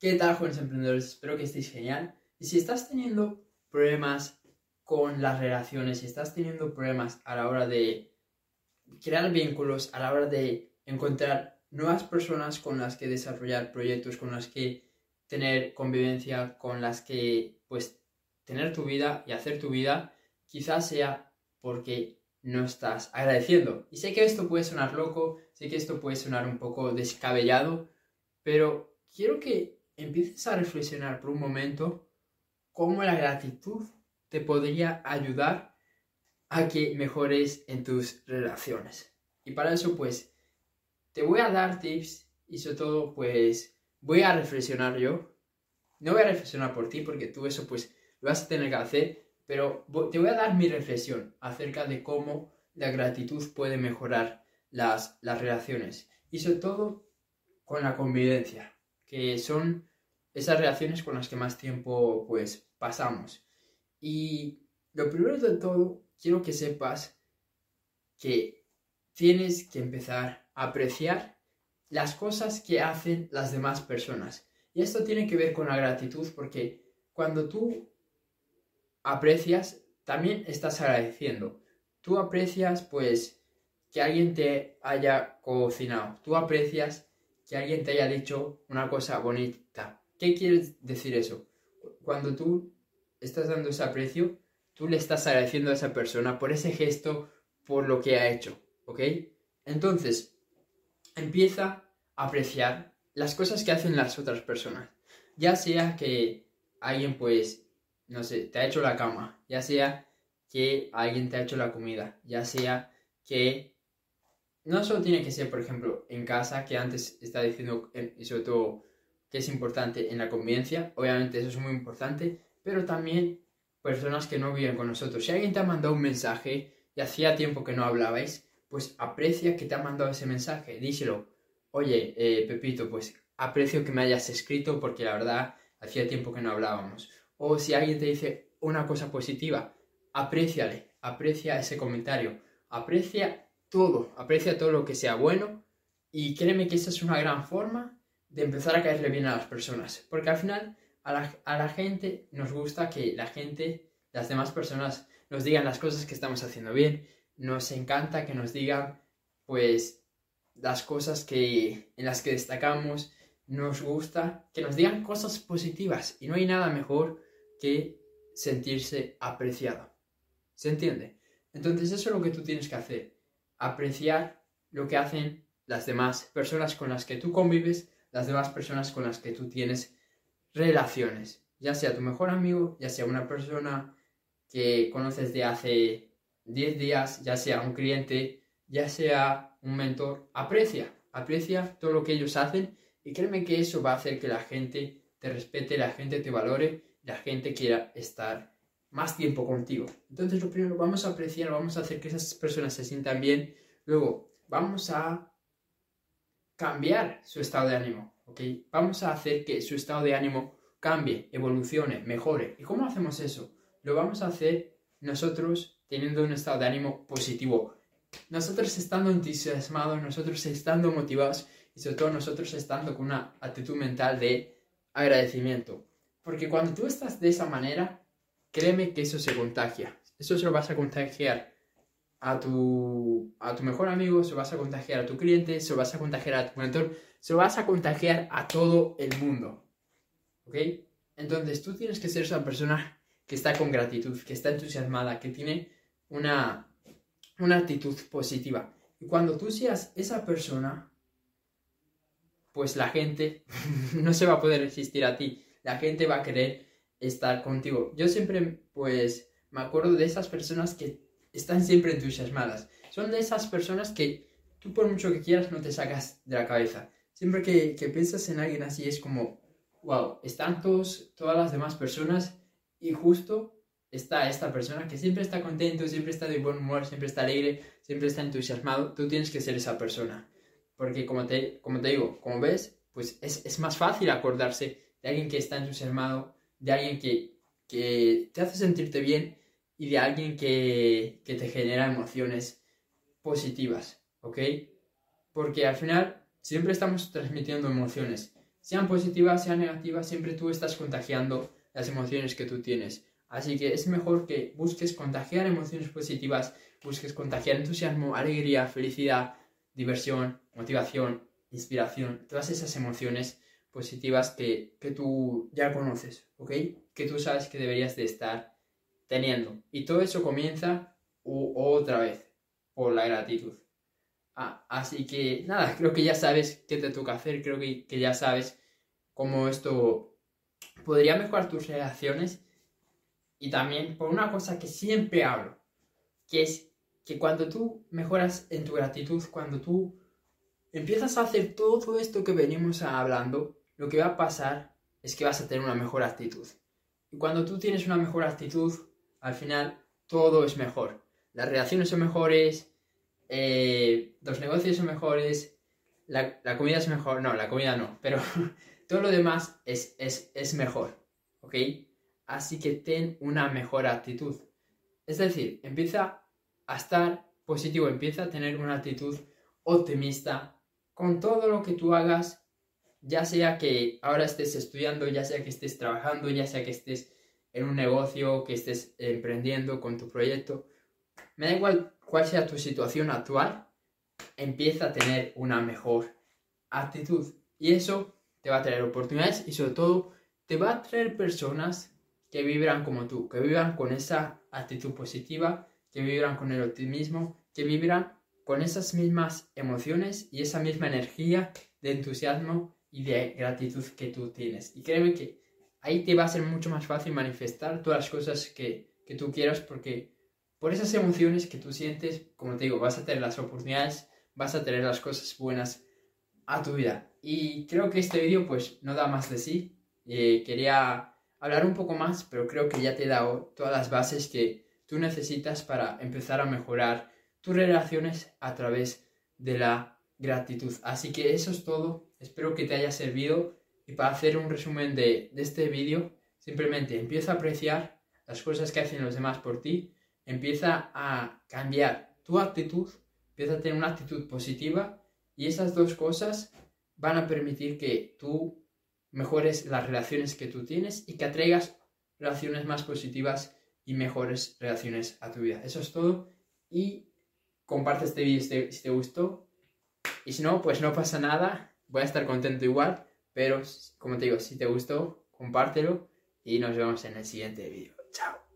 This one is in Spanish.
¿Qué tal, jóvenes emprendedores? Espero que estéis genial. Y si estás teniendo problemas con las relaciones, si estás teniendo problemas a la hora de crear vínculos, a la hora de encontrar nuevas personas con las que desarrollar proyectos, con las que tener convivencia, con las que pues tener tu vida y hacer tu vida, quizás sea porque no estás agradeciendo. Y sé que esto puede sonar loco, sé que esto puede sonar un poco descabellado, pero quiero que empieces a reflexionar por un momento cómo la gratitud te podría ayudar a que mejores en tus relaciones. Y para eso, pues, te voy a dar tips y sobre todo, pues, voy a reflexionar yo. No voy a reflexionar por ti porque tú eso, pues, lo vas a tener que hacer, pero te voy a dar mi reflexión acerca de cómo la gratitud puede mejorar las, las relaciones. Y sobre todo con la convivencia, que son esas relaciones con las que más tiempo pues pasamos. Y lo primero de todo, quiero que sepas que tienes que empezar a apreciar las cosas que hacen las demás personas. Y esto tiene que ver con la gratitud porque cuando tú aprecias, también estás agradeciendo. Tú aprecias pues que alguien te haya cocinado. Tú aprecias que alguien te haya dicho una cosa bonita. ¿Qué quiere decir eso? Cuando tú estás dando ese aprecio, tú le estás agradeciendo a esa persona por ese gesto, por lo que ha hecho, ¿ok? Entonces, empieza a apreciar las cosas que hacen las otras personas. Ya sea que alguien, pues, no sé, te ha hecho la cama, ya sea que alguien te ha hecho la comida, ya sea que no solo tiene que ser, por ejemplo, en casa, que antes está diciendo, y sobre todo que es importante en la convivencia, obviamente eso es muy importante, pero también personas que no viven con nosotros. Si alguien te ha mandado un mensaje y hacía tiempo que no hablabais, pues aprecia que te ha mandado ese mensaje, díselo. Oye, eh, Pepito, pues aprecio que me hayas escrito porque la verdad hacía tiempo que no hablábamos. O si alguien te dice una cosa positiva, apréciale, aprecia ese comentario, aprecia todo, aprecia todo lo que sea bueno y créeme que esa es una gran forma de empezar a caerle bien a las personas. Porque al final a la, gente nos gusta que la gente, las demás personas, nos digan las cosas que estamos haciendo bien. Nos encanta que nos digan, pues, las cosas que, en las que destacamos. Nos gusta que nos digan cosas positivas. Y no hay nada mejor que sentirse apreciado. ¿Se entiende? Entonces eso es lo que tú tienes que hacer. Apreciar lo que hacen las demás personas con las que tú convives las demás personas con las que tú tienes relaciones, ya sea tu mejor amigo, ya sea una persona que conoces de hace 10 días, ya sea un cliente, ya sea un mentor, aprecia, aprecia todo lo que ellos hacen y créeme que eso va a hacer que la gente te respete, la gente te valore, la gente quiera estar más tiempo contigo. Entonces lo primero, vamos a apreciar, vamos a hacer que esas personas se sientan bien, luego vamos a cambiar su estado de ánimo, ¿ok? Vamos a hacer que su estado de ánimo cambie, evolucione, mejore. ¿Y cómo hacemos eso? Lo vamos a hacer nosotros teniendo un estado de ánimo positivo. Nosotros estando entusiasmados, nosotros estando motivados y sobre todo nosotros estando con una actitud mental de agradecimiento. Porque cuando tú estás de esa manera, créeme que eso se contagia. Eso se lo vas a contagiar a tu, a tu mejor amigo, se lo vas a contagiar a tu cliente, se lo vas a contagiar a tu mentor, se lo vas a contagiar a todo el mundo. ¿Ok? Entonces tú tienes que ser esa persona que está con gratitud, que está entusiasmada, que tiene una, una actitud positiva. Y cuando tú seas esa persona, pues la gente no se va a poder resistir a ti. La gente va a querer estar contigo. Yo siempre, pues, me acuerdo de esas personas que están siempre entusiasmadas. Son de esas personas que tú por mucho que quieras no te sacas de la cabeza. Siempre que, que piensas en alguien así es como, wow, están todos, todas las demás personas y justo está esta persona que siempre está contento, siempre está de buen humor, siempre está alegre, siempre está entusiasmado. Tú tienes que ser esa persona. Porque como te, como te digo, como ves, pues es, es más fácil acordarse de alguien que está entusiasmado, de alguien que, que te hace sentirte bien y de alguien que, te genera emociones positivas, ¿ok? Porque al final siempre estamos transmitiendo emociones. sean positivas, sean negativas, siempre tú estás contagiando las emociones que tú tienes. Así que es mejor que busques contagiar emociones positivas, busques contagiar entusiasmo, alegría, felicidad, diversión, motivación, inspiración, todas esas emociones positivas que, que tú ya conoces, ¿ok? Que tú sabes que deberías de estar teniendo. Y todo eso comienza otra vez por la gratitud. Ah, así que nada, creo que ya sabes qué te toca hacer, creo que, que ya sabes cómo esto podría mejorar tus relaciones y también por una cosa que siempre hablo, que es que cuando tú mejoras en tu gratitud, cuando tú empiezas a hacer todo esto que venimos hablando, lo que va a pasar es que vas a tener una mejor actitud. Y cuando tú tienes una mejor actitud, al final todo es mejor. Las relaciones son mejores, eh, los negocios son mejores, la, comida es mejor, no, la comida no, pero todo lo demás es, es, es mejor, ¿ok? Así que ten una mejor actitud. Es decir, empieza a estar positivo, empieza a tener una actitud optimista con todo lo que tú hagas, ya sea que ahora estés estudiando, ya sea que estés trabajando, ya sea que estés en un negocio, que estés emprendiendo con tu proyecto. Me da igual cuál sea tu situación actual, empieza a tener una mejor actitud. Y eso te va a traer oportunidades y sobre todo te va a traer personas que vibran como tú, que vibran con esa actitud positiva, que vibran con el optimismo, que vibran con esas mismas emociones y esa misma energía de entusiasmo y de gratitud que tú tienes. Y créeme que ahí te va a ser mucho más fácil manifestar todas las cosas que, que tú quieras porque por esas emociones que tú sientes, como te digo, vas a tener las oportunidades, vas a tener las cosas buenas a tu vida. Y creo que este vídeo pues no da más de sí. Eh, quería hablar un poco más, pero creo que ya te he dado todas las bases que tú necesitas para empezar a mejorar tus relaciones a través de la gratitud. Así que eso es todo. Espero que te haya servido. Y para hacer un resumen de, este vídeo, simplemente empieza a apreciar las cosas que hacen los demás por ti. Empieza a cambiar tu actitud. Empieza a tener una actitud positiva. Y esas dos cosas van a permitir que tú mejores las relaciones que tú tienes y que atraigas relaciones más positivas y mejores relaciones a tu vida. Eso es todo y comparte este vídeo si te, gustó y si no, pues no pasa nada, voy a estar contento igual, pero como te digo, si te gustó, compártelo y nos vemos en el siguiente vídeo. Chao.